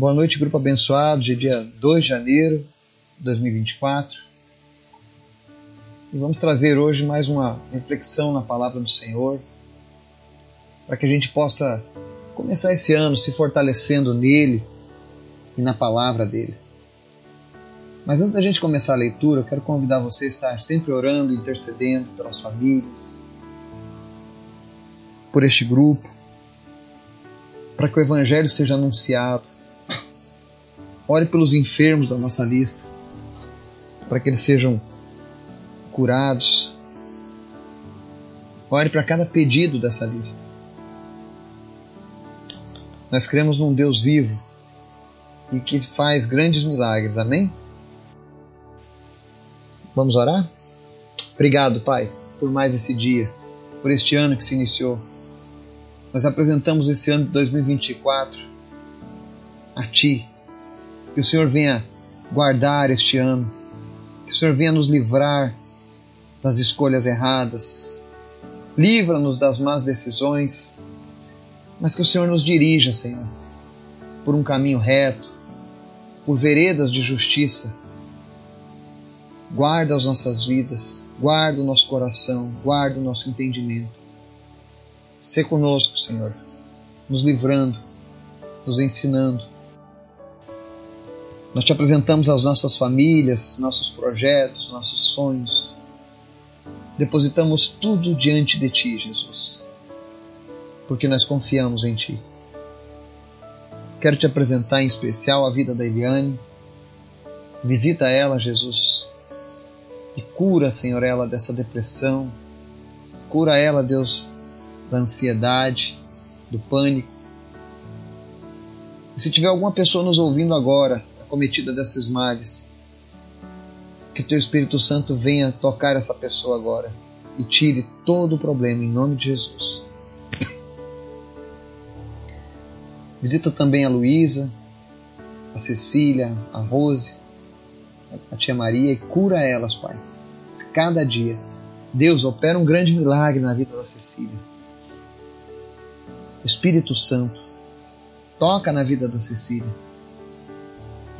Boa noite, grupo abençoado, de dia 2 de janeiro de 2024. E vamos trazer hoje mais uma reflexão na palavra do Senhor, para que a gente possa começar esse ano se fortalecendo nele e na palavra dele. Mas antes da gente começar a leitura, eu quero convidar você a estar sempre orando, intercedendo pelas famílias, por este grupo, para que o Evangelho seja anunciado. Ore pelos enfermos da nossa lista, para que eles sejam curados. Ore para cada pedido dessa lista. Nós cremos num Deus vivo e que faz grandes milagres, amém? Vamos orar? Obrigado, Pai, por mais esse dia, por este ano que se iniciou. Nós apresentamos esse ano de 2024 a Ti. Que o Senhor venha guardar este ano, que o Senhor venha nos livrar das escolhas erradas, livra-nos das más decisões, mas que o Senhor nos dirija, Senhor, por um caminho reto, por veredas de justiça Guarda as nossas vidas, guarda o nosso coração, guarda o nosso entendimento. Sê conosco, Senhor, nos livrando, nos ensinando. Nós te apresentamos as nossas famílias, nossos projetos, nossos sonhos. Depositamos tudo diante de Ti, Jesus, porque nós confiamos em Ti. Quero te apresentar em especial a vida da Eliane. Visita ela, Jesus, e cura, Senhor, ela dessa depressão. Cura ela, Deus, da ansiedade, do pânico. E se tiver alguma pessoa nos ouvindo agora, acometida desses males, que Teu Espírito Santo venha tocar essa pessoa agora e tire todo o problema em nome de Jesus. Visita também a Luísa, a Cecília, a Rose, a tia Maria e cura elas, Pai. A cada dia. Deus opera um grande milagre na vida da Cecília. Espírito Santo, toca na vida da Cecília.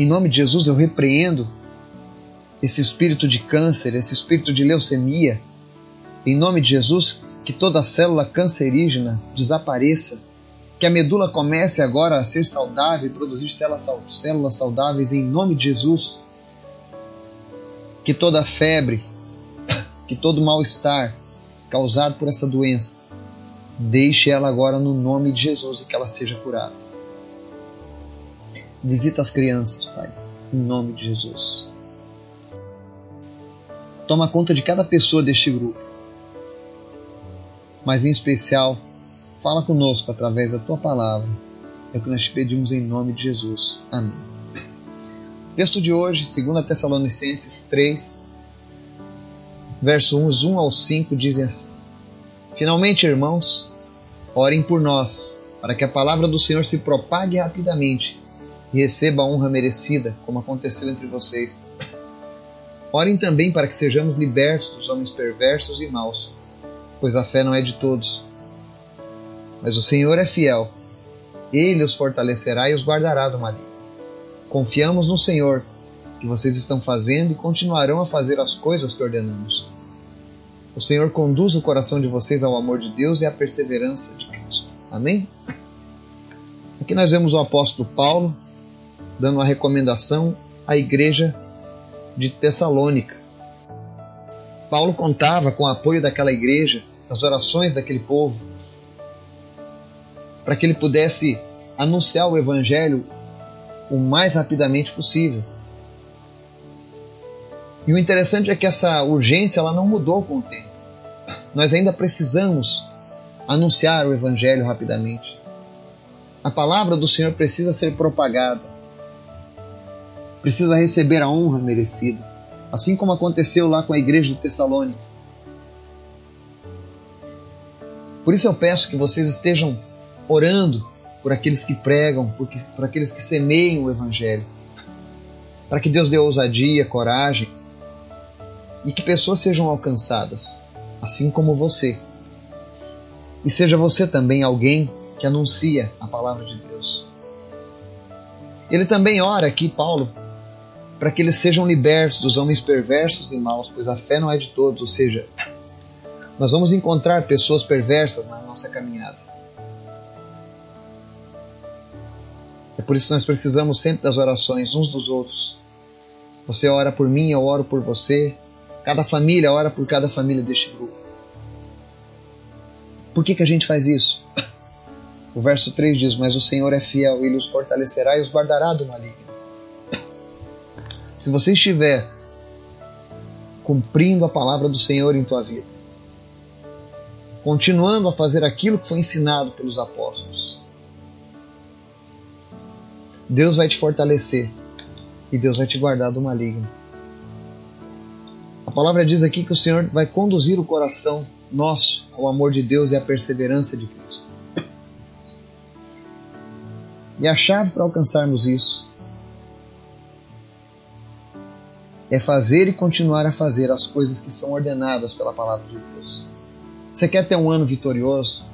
Em nome de Jesus, eu repreendo esse espírito de câncer, esse espírito de leucemia. Em nome de Jesus, que toda célula cancerígena desapareça. Que a medula comece agora a ser saudável e produzir células saudáveis em nome de Jesus que toda febre, que todo mal-estar causado por essa doença, deixe ela agora no nome de Jesus e que ela seja curada. Visita as crianças, Pai, em nome de Jesus. Toma conta de cada pessoa deste grupo. Mas em especial, fala conosco através da tua palavra. É o que nós te pedimos em nome de Jesus. Amém. Texto de hoje, 2 Tessalonicenses 3, versos 1 ao 5, dizem assim: Finalmente, irmãos, orem por nós, para que a palavra do Senhor se propague rapidamente e receba a honra merecida, como aconteceu entre vocês. Orem também para que sejamos libertos dos homens perversos e maus, pois a fé não é de todos. Mas o Senhor é fiel, ele os fortalecerá e os guardará do maligno. Confiamos no Senhor, que vocês estão fazendo e continuarão a fazer as coisas que ordenamos. O Senhor conduz o coração de vocês ao amor de Deus e à perseverança de Cristo. Amém? Aqui nós vemos o apóstolo Paulo dando uma recomendação à igreja de Tessalônica. Paulo contava com o apoio daquela igreja, das orações daquele povo, para que ele pudesse anunciar o evangelho o mais rapidamente possível. E o interessante é que essa urgência ela não mudou com o tempo. Nós ainda precisamos anunciar o Evangelho rapidamente. A palavra do Senhor precisa ser propagada, precisa receber a honra merecida, assim como aconteceu lá com a igreja de Tessalônica. Por isso eu peço que vocês estejam orando por aqueles que pregam, por, que, por aqueles que semeiam o Evangelho. Para que Deus dê ousadia, coragem e que pessoas sejam alcançadas, assim como você. E seja você também alguém que anuncia a palavra de Deus. Ele também ora aqui, Paulo, para que eles sejam libertos dos homens perversos e maus, pois a fé não é de todos, ou seja, nós vamos encontrar pessoas perversas na nossa caminhada. É por isso que nós precisamos sempre das orações uns dos outros. Você ora por mim, eu oro por você. Cada família ora por cada família deste grupo. Por que, que a gente faz isso? O verso 3 diz: Mas o Senhor é fiel, ele os fortalecerá e os guardará do maligno. Se você estiver cumprindo a palavra do Senhor em tua vida, continuando a fazer aquilo que foi ensinado pelos apóstolos, Deus vai te fortalecer e Deus vai te guardar do maligno. A palavra diz aqui que o Senhor vai conduzir o coração nosso ao amor de Deus e à perseverança de Cristo. E a chave para alcançarmos isso é fazer e continuar a fazer as coisas que são ordenadas pela palavra de Deus. Você quer ter um ano vitorioso?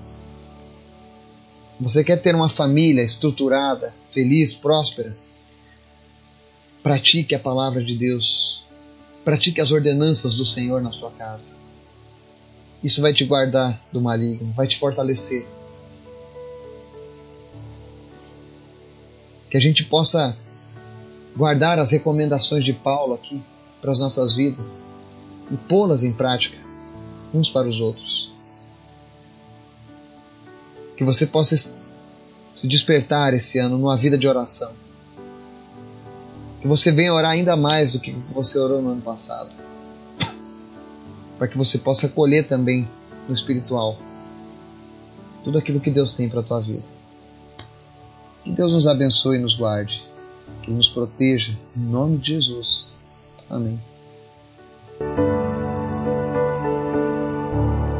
Você quer ter uma família estruturada, feliz, próspera? Pratique a palavra de Deus. Pratique as ordenanças do Senhor na sua casa. Isso vai te guardar do maligno, vai te fortalecer. Que a gente possa guardar as recomendações de Paulo aqui para as nossas vidas e pô-las em prática uns para os outros. Que você possa se despertar esse ano numa vida de oração. Que você venha orar ainda mais do que você orou no ano passado. Para que você possa colher também no espiritual tudo aquilo que Deus tem para a tua vida. Que Deus nos abençoe e nos guarde que nos proteja. Em nome de Jesus. Amém.